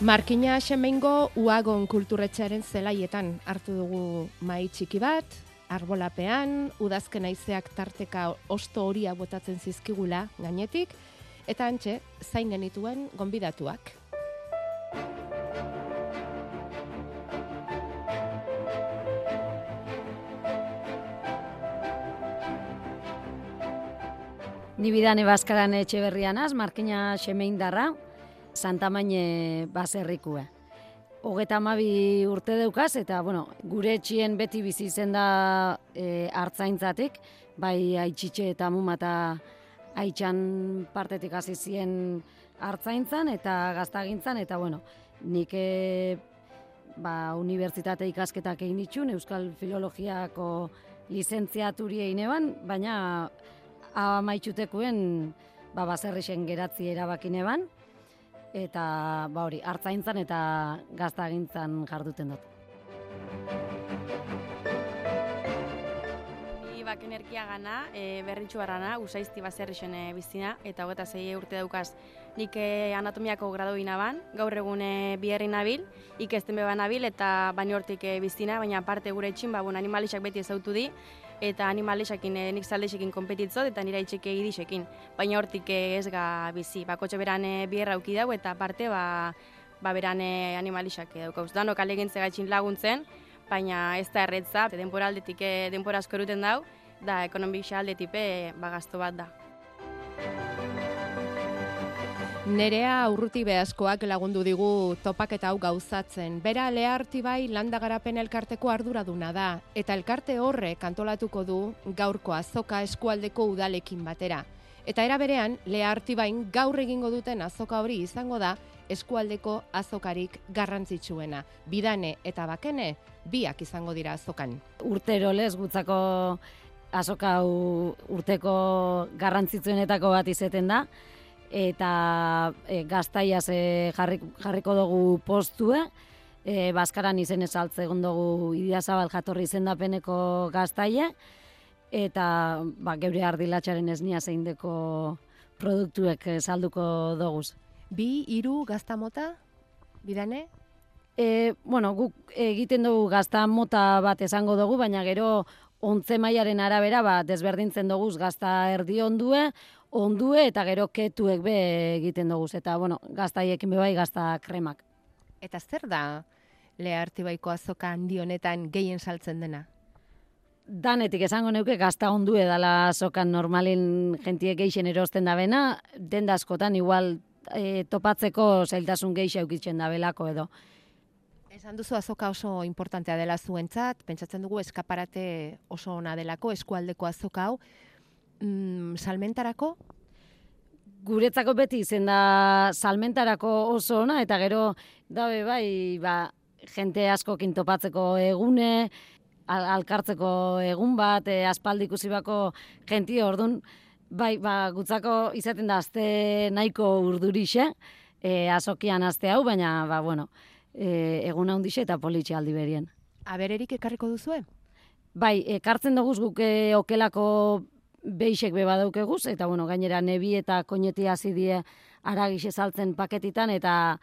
Markina Xemeingo Uagon kulturretxearen zelaietan hartu dugu mai txiki bat, arbolapean, udazken aizeak tarteka osto horia botatzen zizkigula gainetik, eta antxe, zain genituen gonbidatuak. Ni bidane baskaran etxe berrianaz, Markina Xemeindarra, Santa Maine baserrikue. Hogeta amabi urte deukaz, eta bueno, gure etxien beti bizi zen da e, hartzaintzatik, bai aitxitxe eta mumata aitxan partetik hasi zien hartzaintzan eta gaztagintzan, eta bueno, nik e, ba, unibertsitate ikasketak egin ditun, Euskal Filologiako lizentziaturi egin baina amaitxutekuen ba, baserrixen geratzi erabakine ban, eta ba hori, hartzaintzan eta gaztagintzan jarduten dut. Bak energia gana, e, berritxu barrana, usaizti baserrixen e, bizina, eta hogeta zei urte daukaz nik e, anatomiako grado ban, gaur egune biherri nabil, ikesten beba nabil, eta bani hortik e, bizina, baina parte gure etxin, ba, bon, animalixak beti ezautu di, eta animalesakin e, nik zaldesekin kompetitzot eta nira itxeke idisekin. Baina hortik eh, ez ga bizi, bakotxe beran e, bierra auki dau eta parte ba, ba beran e, animalisak daukauz. Danok alegintze gaitxin laguntzen, baina ez da erretza, denpora aldetik denpora asko eruten dau, da ekonomik aldetik ba gazto bat da. Nerea urruti behazkoak lagundu digu topaketa hau gauzatzen. Bera leharti bai landa garapen elkarteko arduraduna da, eta elkarte horre kantolatuko du gaurko azoka eskualdeko udalekin batera. Eta era berean, leharti bain gaur egingo duten azoka hori izango da eskualdeko azokarik garrantzitsuena. Bidane eta bakene, biak izango dira azokan. Urtero lez gutzako azoka urteko garrantzitsuenetako bat izeten da, eta e, gaztaiaz e, jarriko dugu postue, e, Baskaran izen esaltze egon dugu Idiazabal jatorri izendapeneko gaztaia, eta ba, geure ardilatxaren esnia zein deko produktuek salduko dugu. Bi, iru, gazta mota, bidane? E, bueno, guk egiten dugu gazta mota bat esango dugu, baina gero ontze mailaren arabera ba, desberdintzen dugu gazta erdi ondue, ondue eta gero ketuek be egiten dugu eta bueno, gaztaiekin bai gazta kremak. Eta zer da lehartibaiko azoka handi honetan gehien saltzen dena? Danetik esango neuke gazta ondu edala azokan normalin jentiek geixen erosten da bena, den da askotan igual e, topatzeko zailtasun geixa eukitzen da belako edo. Esan duzu azoka oso importantea dela zuentzat, pentsatzen dugu eskaparate oso ona delako eskualdeko azoka hau, mm, salmentarako? Guretzako beti izen da salmentarako oso ona, eta gero dabe bai, ba, jente asko kintopatzeko egune, al alkartzeko egun bat, e, aspaldi bako jenti ordun bai, ba, gutzako izaten da azte nahiko urdurixe, e, azokian azte hau, baina, ba, bueno, e, egun handixe eta politxe aldi berien. Abererik ekarriko duzue? Bai, ekartzen dugu guk e, okelako beixek beba daukeguz, eta bueno, gainera nebi eta koineti hasi die aragixe saltzen paketitan, eta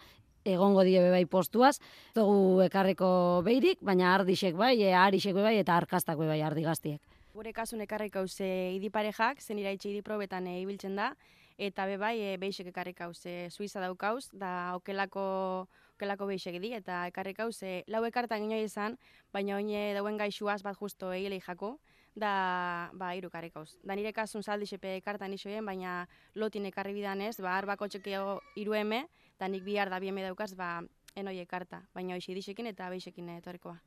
egongo die bebai postuaz. Zogu ekarriko beirik, baina ardixek bai, e, arixek bai, eta arkastak bai ardi gaztiek. Gure kasun ekarrik hau ze idiparejak, zen iraitxe idiprobetan e, ibiltzen da, eta bebai e, beixek ekarrik hau ze suiza daukauz, da okelako okelako beixek di, eta ekarrik hau ze lau ekartan inoa izan, baina oine dauen gaixuaz bat justo egilei jako, da ba hiru karrikauz. Da nire kasun saldi xepe kartan isoien, baina lotin ekarri bidanez, ba arbako txekio eme, da nik bihar da bieme daukaz, ba enoie karta, baina hoxe disekin eta beixekin etorrekoa.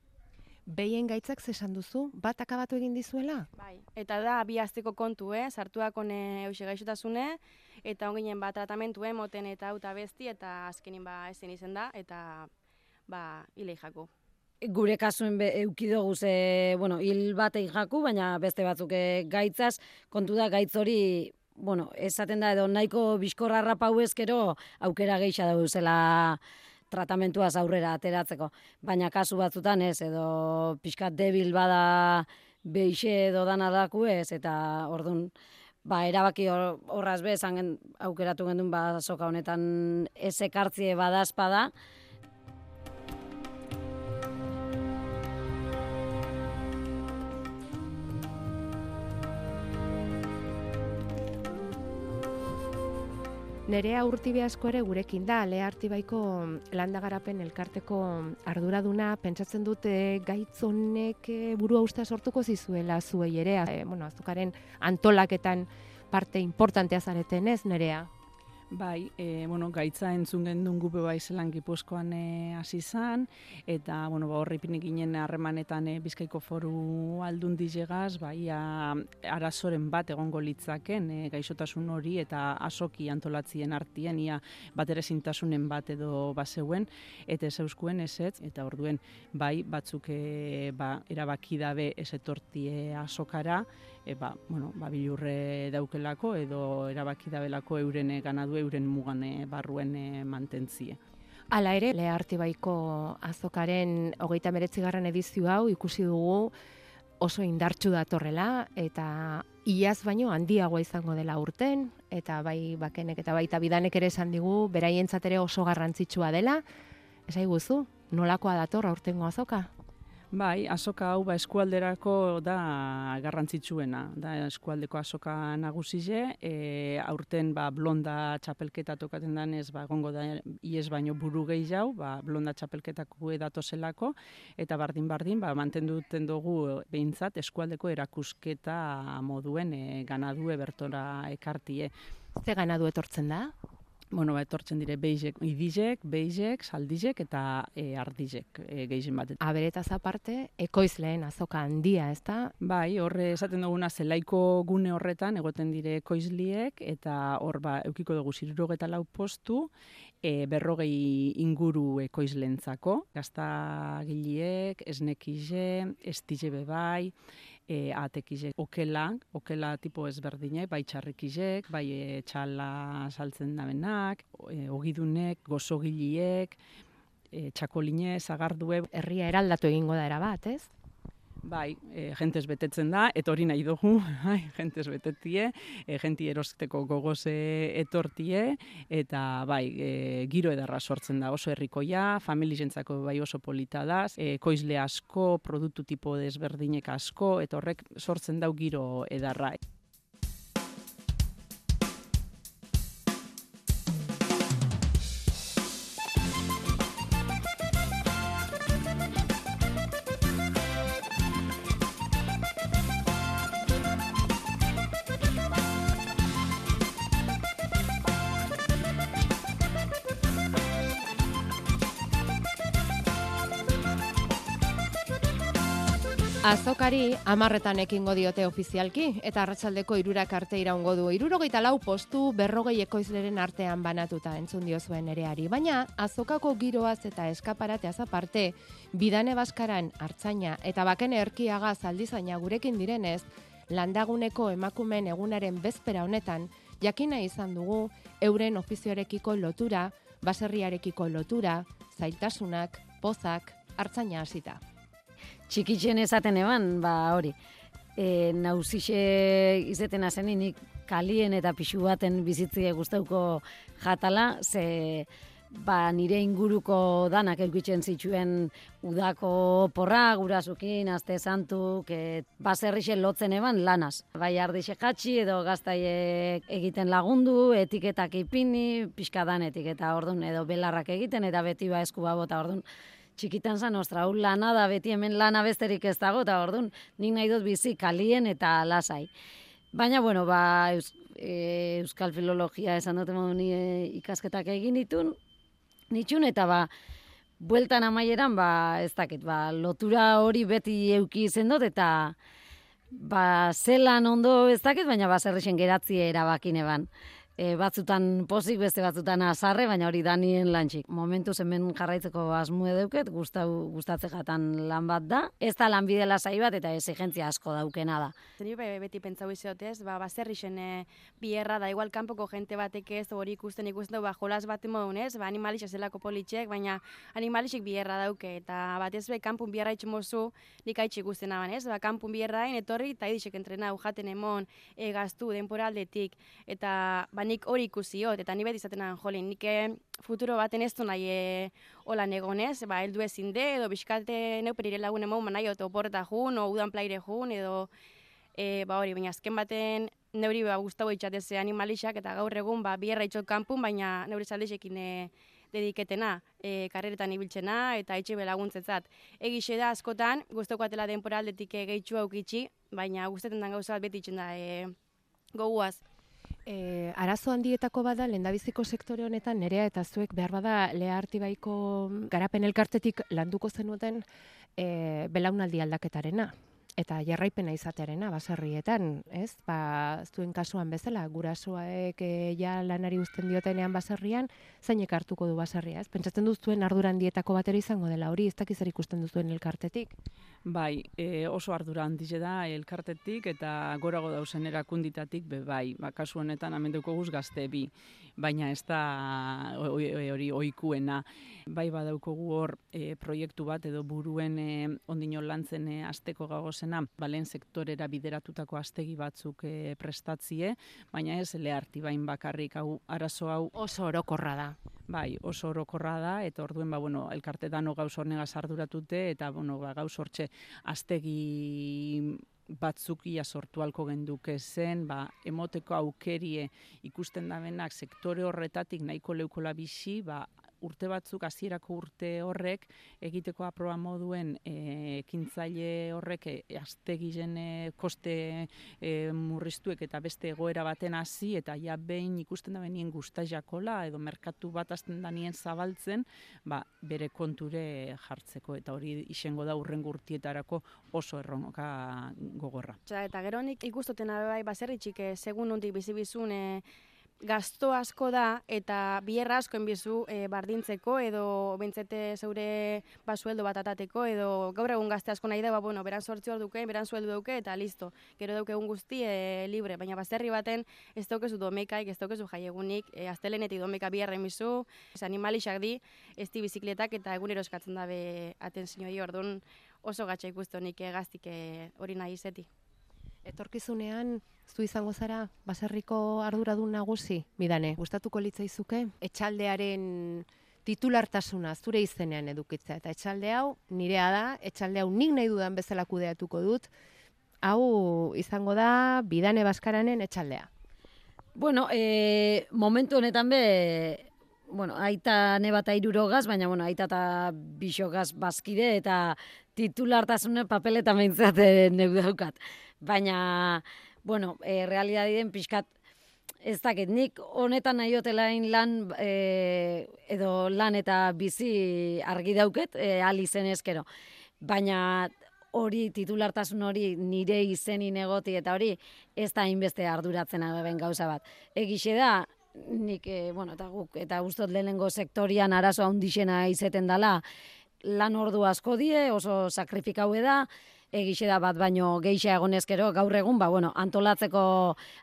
Behien gaitzak zesan duzu, bat akabatu egin dizuela? Bai, eta da bi azteko kontu, eh? sartuak one euxe gaixotasune, eta onginen bat tratamentu moten eta auta besti, eta azkenin ba ezen izen da, eta ba hilei jako gure kasuen be, eukidogu ze, bueno, hil batei jaku, baina beste batzuk eh, gaitzaz, kontu da gaitz hori, bueno, esaten da edo nahiko bizkorra rapau ezkero aukera geixa da zela tratamentuaz aurrera ateratzeko. Baina kasu batzutan ez, edo pixkat debil bada beixe edo dana daku ez, eta ordun ba, erabaki horraz be, zangen aukeratu gendun, ba, soka honetan ez ekartzie badazpada, Nerea urtibe asko ere gurekin da, Lea Artibaiko landagarapen elkarteko arduraduna, pentsatzen dute gaitz honek eh, burua usta sortuko zizuela zuei ere, e, bueno, azukaren antolaketan parte importantea zareten ez, Nerea? Bai, e, bueno, gaitza entzun gendun gupe bai zelan gipuzkoan e, hasi zan, eta bueno, ba, horri pinik ginen harremanetan e, bizkaiko foru aldun dizegaz, bai, arazoren bat egongo litzaken, e, gaixotasun hori eta asoki antolatzien artien, ia bat ere zintasunen bat edo baseuen, eta ez euskuen ez ez, eta orduen, bai, batzuk e, ba, erabaki dabe ez etortie asokara, e, ba, bueno, ba, bilurre daukelako edo erabaki dabelako euren ganadu euren mugan barruen e, mantentzie. Hala ere, Lea Artibaiko azokaren hogeita meretzigarren edizio hau ikusi dugu oso indartsu datorrela eta iaz baino handiagoa izango dela urten eta bai bakenek eta baita bidanek ere esan digu beraientzat ere oso garrantzitsua dela. Esai guzu, nolakoa dator aurtengo azoka? Bai, azoka hau ba eskualderako da garrantzitsuena, da eskualdeko azoka nagusize, e, aurten ba blonda txapelketa tokaten danez, ba egongo da ies baino buru gehi jau, ba blonda txapelketako edato zelako, eta bardin bardin, ba mantenduten dugu behintzat eskualdeko erakusketa moduen e, ganadu ebertora ekartie. Ze ganadu etortzen da? Bueno, ba, etortzen dire beizek, idizek, beizek, saldizek eta e, ardizek e, gehien bat. Aberetaz aparte, ekoizleen azoka handia, ez da? Bai, horre esaten duguna zelaiko gune horretan, egoten dire ekoizliek, eta hor ba, eukiko dugu zirurogeta lau postu, e, berrogei inguru ekoizlentzako, gazta giliek, esnekize, estize bebai, e, atekizek okela, okela tipo ezberdinek, bai txarrikizek, bai e, txala saltzen dabenak, e, ogidunek, gozogiliek, e, txakoline, zagardue. Herria eraldatu egingo da erabat, ez? Bai, e, jentez betetzen da, eta hori nahi dugu, bai, jentez betetie, e, jenti erosteko gogoze etortie, eta bai, e, giro edarra sortzen da oso herrikoia, familizentzako bai oso polita da, e, koizle asko, produktu tipo desberdinek asko, eta horrek sortzen dau giro edarra. Azokari amarretan ekingo diote ofizialki eta arratsaldeko irurak arte iraungo du. Irurogeita lau postu berrogei ekoizleren artean banatuta entzun dio zuen ereari. Baina azokako giroaz eta eskaparateaz aparte, bidane baskaran hartzaina eta baken erkiaga zaldizaina gurekin direnez, landaguneko emakumen egunaren bezpera honetan, jakina izan dugu euren ofizioarekiko lotura, baserriarekiko lotura, zailtasunak, pozak, hartzaina hasita txikitzen esaten eban, ba hori. E, nauzixe izeten azeninik kalien eta pixu baten bizitzie guztauko jatala, ze ba, nire inguruko danak eukitzen zituen udako porra, gurasukin, azte santu, que baserrixe lotzen eban lanaz. Bai ardixe jatxi edo gaztaie egiten lagundu, etiketak ipini, pixkadan etiketa ordun edo belarrak egiten, eta beti ba esku bota ordun txikitan zan ostra, hau lana da beti hemen lana besterik ez dago, eta orduan nik nahi dut bizi kalien eta lasai. Baina, bueno, ba, e, Euskal Filologia esan dut ni e, ikasketak egin ditun, nitxun, eta ba, bueltan amaieran, ba, ez dakit, ba, lotura hori beti euki izen dut, eta ba, zelan ondo ez dakit, baina ba, zerrexen geratzi erabakine ban e, batzutan pozik, beste batzutan azarre, baina hori danien lantxik. Momentu hemen jarraitzeko asmu edeuket, gustau, gustatze jatan lan bat da. Ez da lanbide lasai bat eta exigentzia asko daukena da. Zeni be, beti pentsau izotez, ba, baserri xene bierra da, igual kanpoko jente batek ez, hori ikusten ikusten du, ba, jolas bat modun ez, ba, animalix zelako politxek, baina animalixik bierra dauke, eta batez be, kanpun bierra itxumozu, nik haitxik ikusten aban ez, ba, kanpun bierra etorri, eta idixek entrena, ujaten emon, egaztu, denporaldetik, eta ba, nik hori ikusiot, eta ni beti izaten jolin, nik eh, futuro baten ez du nahi e, hola negonez, ba, eldu ezin de, edo biskate neuperire lagun emau manai, oto porta jun, o udan plaire jun, edo e, ba hori, baina azken baten neuri ba, guztau itxateze animalixak, eta gaur egun ba, bierra itxot kanpun, baina neuri zaldexekin e, dediketena, e, karreretan ibiltzena eta etxe belaguntzetzat. Egixe da askotan, guztoko atela denpora aldetik e, gehitxu aukitxi, baina guztetan den gauza bat beti itxen da e, goguaz. E, arazo handietako bada, lendabiziko sektore honetan, nerea eta zuek behar bada lea artibaiko garapen elkartetik landuko zenuten e, belaunaldi aldaketarena eta jarraipena izatearena baserrietan, ez? Ba, zuen kasuan bezala, gurasoaek e, ja lanari uzten diotenean baserrian, zainek hartuko du baserria, ez? Pentsatzen duzuen arduran dietako batera izango dela hori, ez dakiz ikusten duzuen elkartetik? Bai, e, oso ardura handize da elkartetik eta gorago dausen erakunditatik be bai, ba, kasu honetan amenduko guz gazte bi, baina ez da hori oikuena. Bai badaukogu hor e, proiektu bat edo buruen e, ondino lantzen e, asteko gagozena, balen sektorera bideratutako astegi batzuk e, prestatzie, baina ez leharti bain bakarrik hau arazo hau oso orokorra da. Bai, oso orokorra da, eta orduen, ba, bueno, elkartetan no gauz hornega sarduratute, eta, bueno, ba, gauz hortxe astegi batzukia sortu alko genduke zen, ba, emoteko aukerie ikusten da benak sektore horretatik nahiko leukola bisi, ba, urte batzuk hasierako urte horrek egiteko aproba moduen e, ekintzaile horrek e, astegiren e, koste e, murriztuek eta beste egoera baten hasi eta ja behin ikusten da benien gusta jakola edo merkatu bat hasten da nien zabaltzen ba, bere konture jartzeko eta hori isengo da urren gurtietarako oso erronka gogorra. Eta gero nik ikustotena bai baserritxik segun nondik bizibizun gasto asko da eta bierra asko enbizu e, bardintzeko edo bentzete zeure basueldo bat atateko edo gaur egun gazte asko nahi da, ba, bueno, beran sortzi hor duke, beran zueldu duke eta listo. Gero duke egun guzti e, libre, baina bazterri baten ez daukezu domekaik, ez daukezu jaiegunik, e, aztelenetik domeka bierra enbizu, ez animalixak di, ez di bizikletak eta egunero eskatzen dabe atenzioi orduan oso gatsa ikustu nik gaztik hori nahi izeti. Etorkizunean, zu izango zara, baserriko arduradun nagusi, midane, gustatuko litzaizuke, etxaldearen titulartasuna zure izenean edukitzea. Eta etxalde hau, nirea da, etxalde hau nik nahi dudan bezala kudeatuko dut, hau izango da, bidane baskaranen etxaldea. Bueno, e, momentu honetan be, bueno, aita nebata irurogaz, baina bueno, aita eta bisogaz bazkide eta titulartasune papeleta meintzate neu daukat. Baina, bueno, e, realidadiden pixkat, ez dakit, nik honetan nahi hotelain lan, e, edo lan eta bizi argi dauket, e, alizen ezkero. Baina hori titulartasun hori nire izeni negoti eta hori ez da inbeste arduratzen agaben gauza bat. Egixe da, nik, e, bueno, eta guk, eta guztot lehenengo sektorian arazo handixena izeten dela, lan ordu asko die, oso sakrifikau da, egixe da bat baino geixa egonezkero gaur egun, ba, bueno, antolatzeko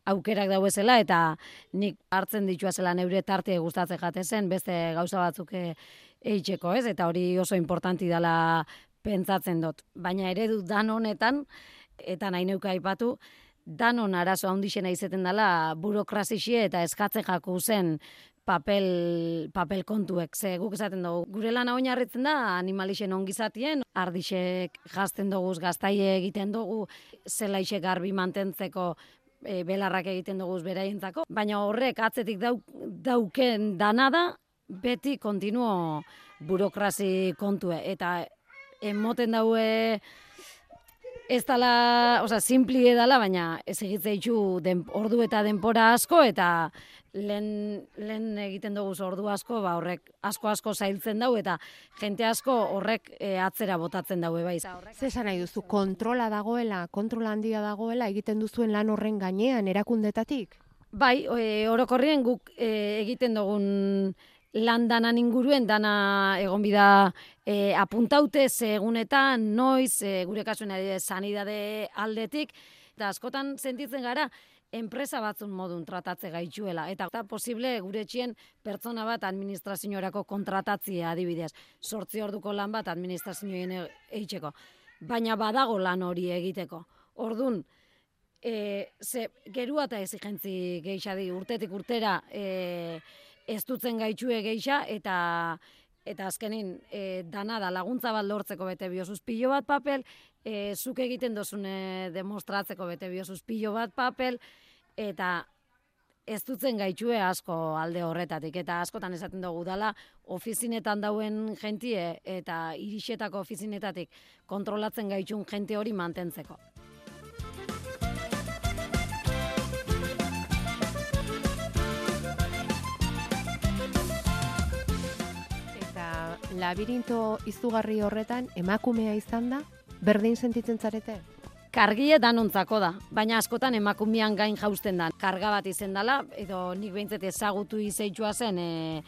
aukerak dauezela, eta nik hartzen ditua zela neure tarte gustatzen jatezen, beste gauza batzuk e, eitzeko, ez? Eta hori oso importanti dela pentsatzen dut. Baina eredu dan honetan, eta nahi neuka aipatu, danon arazo handixena izeten dela burokrazixie eta eskatze jaku zen papel, papel kontuek. Ze guk esaten dugu, gure lana oinarritzen da animalixen ongizatien, ardixek jazten dugu, gaztaie egiten dugu, zelaixek garbi mantentzeko e, belarrak egiten dugu beraientzako. Baina horrek atzetik dau, dauken dana da, beti kontinuo burokrazi kontue. Eta emoten daue ez dala, oza, simpli edala, baina ez egitze den, ordu eta denpora asko, eta lehen, lehen egiten dugu ordu asko, ba, horrek asko asko zailtzen dau, eta jente asko horrek e, atzera botatzen daue bai. Zer nahi duzu, kontrola dagoela, kontrola handia dagoela, egiten duzuen lan horren gainean, erakundetatik? Bai, e, orokorrien guk e, egiten dugun lan danan inguruen, dana egon bida e, apuntaute egunetan, noiz, e, gure kasuen sanidade aldetik, eta askotan sentitzen gara, enpresa batzun modun tratatze gaitxuela. Eta, eta posible gure txien pertsona bat administrazioarako kontratatzia adibidez. Sortzi orduko lan bat administrazioen e, eitzeko. Baina badago lan hori egiteko. Ordun e, ze, gerua eta ezigentzi geixadi urtetik urtera e, ez dutzen gaitxue geixa eta eta azkenin e, dana da laguntza bat lortzeko bete biosuz pilo bat papel, e, zuk egiten dozune demostratzeko bete biosuz pilo bat papel, eta ez dutzen gaitxue asko alde horretatik, eta askotan esaten dugu dala, ofizinetan dauen jentie eta irixetako ofizinetatik kontrolatzen gaitxun jente hori mantentzeko. Labirinto izugarri horretan emakumea izan da, berdin sentitzen zarete? Kargie danontzako da, baina askotan emakumean gain jausten da. Karga bat izen dela, edo nik behintzet ezagutu izeitzua zen, e,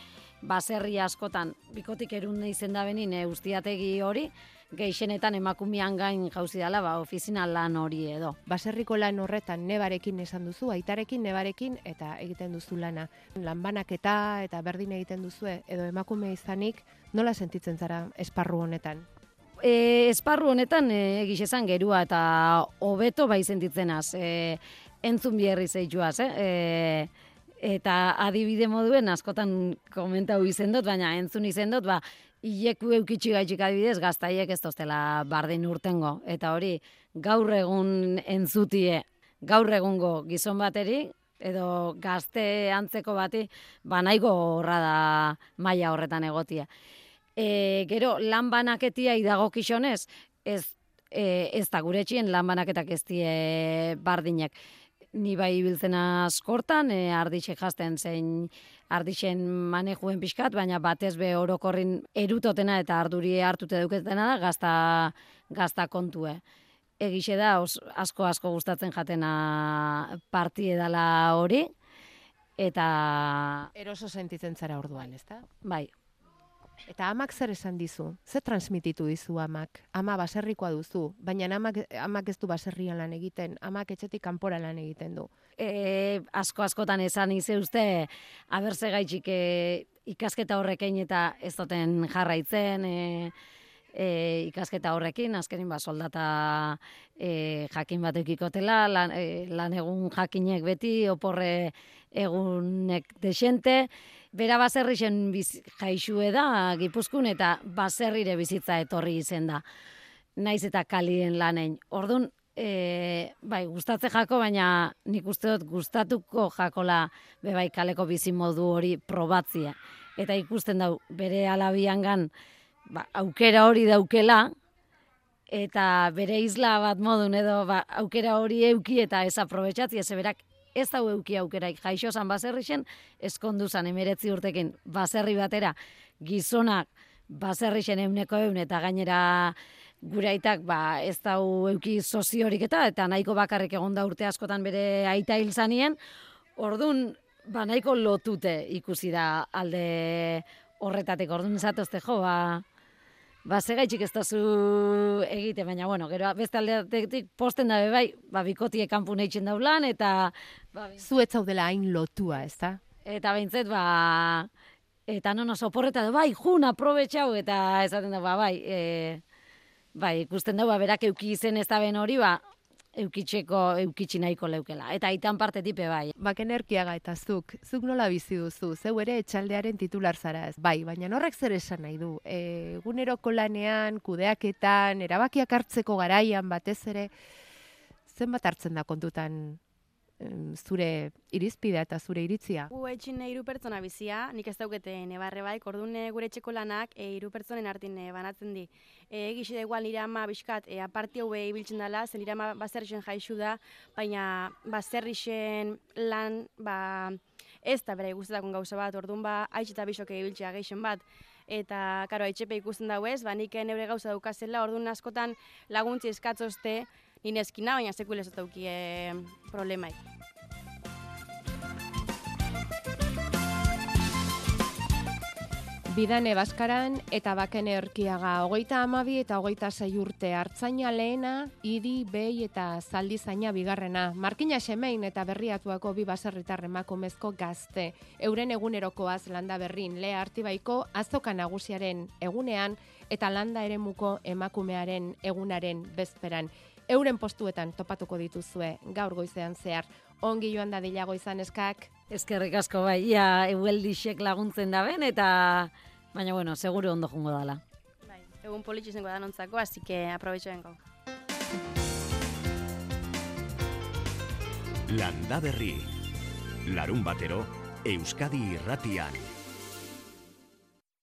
baserri askotan, bikotik erun izen da benin, e, ustiategi hori, geixenetan emakumean gain jauzi dela, ba, ofizina lan hori edo. Baserriko lan horretan nebarekin esan duzu, aitarekin, nebarekin, eta egiten duzu lana. Lanbanaketa eta berdin egiten duzue, edo emakume izanik, nola sentitzen zara esparru honetan? E, esparru honetan e, egiz esan gerua eta hobeto bai sentitzenaz. E, entzun biherri zeituaz, eh? E, eta adibide moduen askotan komentau izen dut, baina entzun izen dut, ba, hileku eukitsi gaitxik adibidez, gaztaiek ez toztela bardin urtengo. Eta hori, gaur egun entzutie, gaur egungo gizon bateri, edo gazte antzeko bati, ba nahiko horra da maila horretan egotia. E, gero, lan banaketia idago kixonez, ez, e, ez da gure txien lan banaketak ez die bardinak. Ni bai ibiltzen askortan, e, ardixek jasten zein ardixen manejuen pixkat, baina batez be orokorrin erutotena eta arduri hartute duketena da, gazta, gazta kontue. Egixe da, os, asko asko gustatzen jatena parti edala hori, eta Eroso sentitzen zara orduan, ezta? bai, Eta amak zer esan dizu? Zer transmititu dizu amak? Ama baserrikoa duzu, baina amak, amak ez du baserrian lan egiten, amak etxetik kanpora lan egiten du. e, asko askotan esan ize uste aberze gaitxik e, ikasketa horrekin eta ez duten jarraitzen e, e, ikasketa horrekin, azkenin ba, soldata e, jakin bat eukikotela, lan, e, lan egun jakinek beti, oporre egunek desente, bera baserrixen biz, jaixue da, gipuzkun eta baserrire bizitza etorri izen da. Naiz eta kalien lanein. Ordun e, bai, gustatze jako, baina nik uste dut gustatuko jakola be bai kaleko bizi modu hori probatzia. Eta ikusten dau bere alabiangan ba, aukera hori daukela, eta bere isla bat modun edo ba, aukera hori euki eta ez aprobetxatzi, ez berak ez dau euki aukeraik jaixo zan baserrixen, eskondu zan emeretzi urtekin baserri batera, gizonak baserrixen euneko eun eta gainera gure aitak ba, ez dau euki soziorik eta eta nahiko bakarrik egon da urte askotan bere aita hil zanien, orduan ba, nahiko lotute ikusi da alde horretatik, orduan zatozte jo, ba, ba, segaitxik ez dazu egite, baina, bueno, gero beste aldeatetik posten dabe bai, ba, bikotie kanpu neitzen daulan, eta, ba, Zu ez zaudela hain lotua, ezta? eta behintzet, ba, eta nono soporreta da, bai, jun, aprobetxau, eta esaten da, ba, bai, e, bai, ikusten da, ba, berak euki izen ez da ben hori, ba, eukitxeko, eukitxi nahiko leukela. Eta aitan parte tipe bai. Bakenerkiaga eta zuk, zuk nola bizi duzu, zeu ere etxaldearen titular zara ez. Bai, baina horrek zer esan nahi du. Eguneroko lanean, kudeaketan, erabakiak hartzeko garaian batez ere, zenbat hartzen da kontutan zure irizpidea eta zure iritzia? Gu etxin hiru pertsona bizia, nik ez daukete nebarre baik, orduan eh, gure etxeko lanak e, pertsonen artin eh, banatzen di. E, Egixe da igual nire ama bizkat, e, aparti hau ibiltzen dela, zen nire ama baserrixen jaixu da, baina baserrixen lan, ba, ez da bere guztetakon gauza bat, orduan ba, haitz eta bisoke ibiltzea geixen bat. Eta, karo, haitxepe ikusten dago ez, ba, nik neure gauza daukazela, orduan askotan laguntzi eskatzozte, nire eskina, baina sekule ez dauki e, problemaik. Bidane Baskaran eta Bakene Erkiaga hogeita amabi eta hogeita sei urte hartzaina lehena, idi, behi eta zaldi zaina bigarrena. Markina Semein eta berriatuako bi baserritar emakumezko gazte. Euren egunerokoaz landa berrin, lea artibaiko azoka nagusiaren egunean eta landa eremuko emakumearen egunaren bezperan. Euren postuetan topatuko dituzue gaur goizean zehar. Ongi joan da dilago izan eskak, Eskerrik asko bai, ia eueldixek laguntzen da ben, eta baina bueno, seguru ondo jungo dala. Bai, egun izango da nontzako, así que aprobetxo bengo. Landa Berri. Larun batero, Euskadi irratian.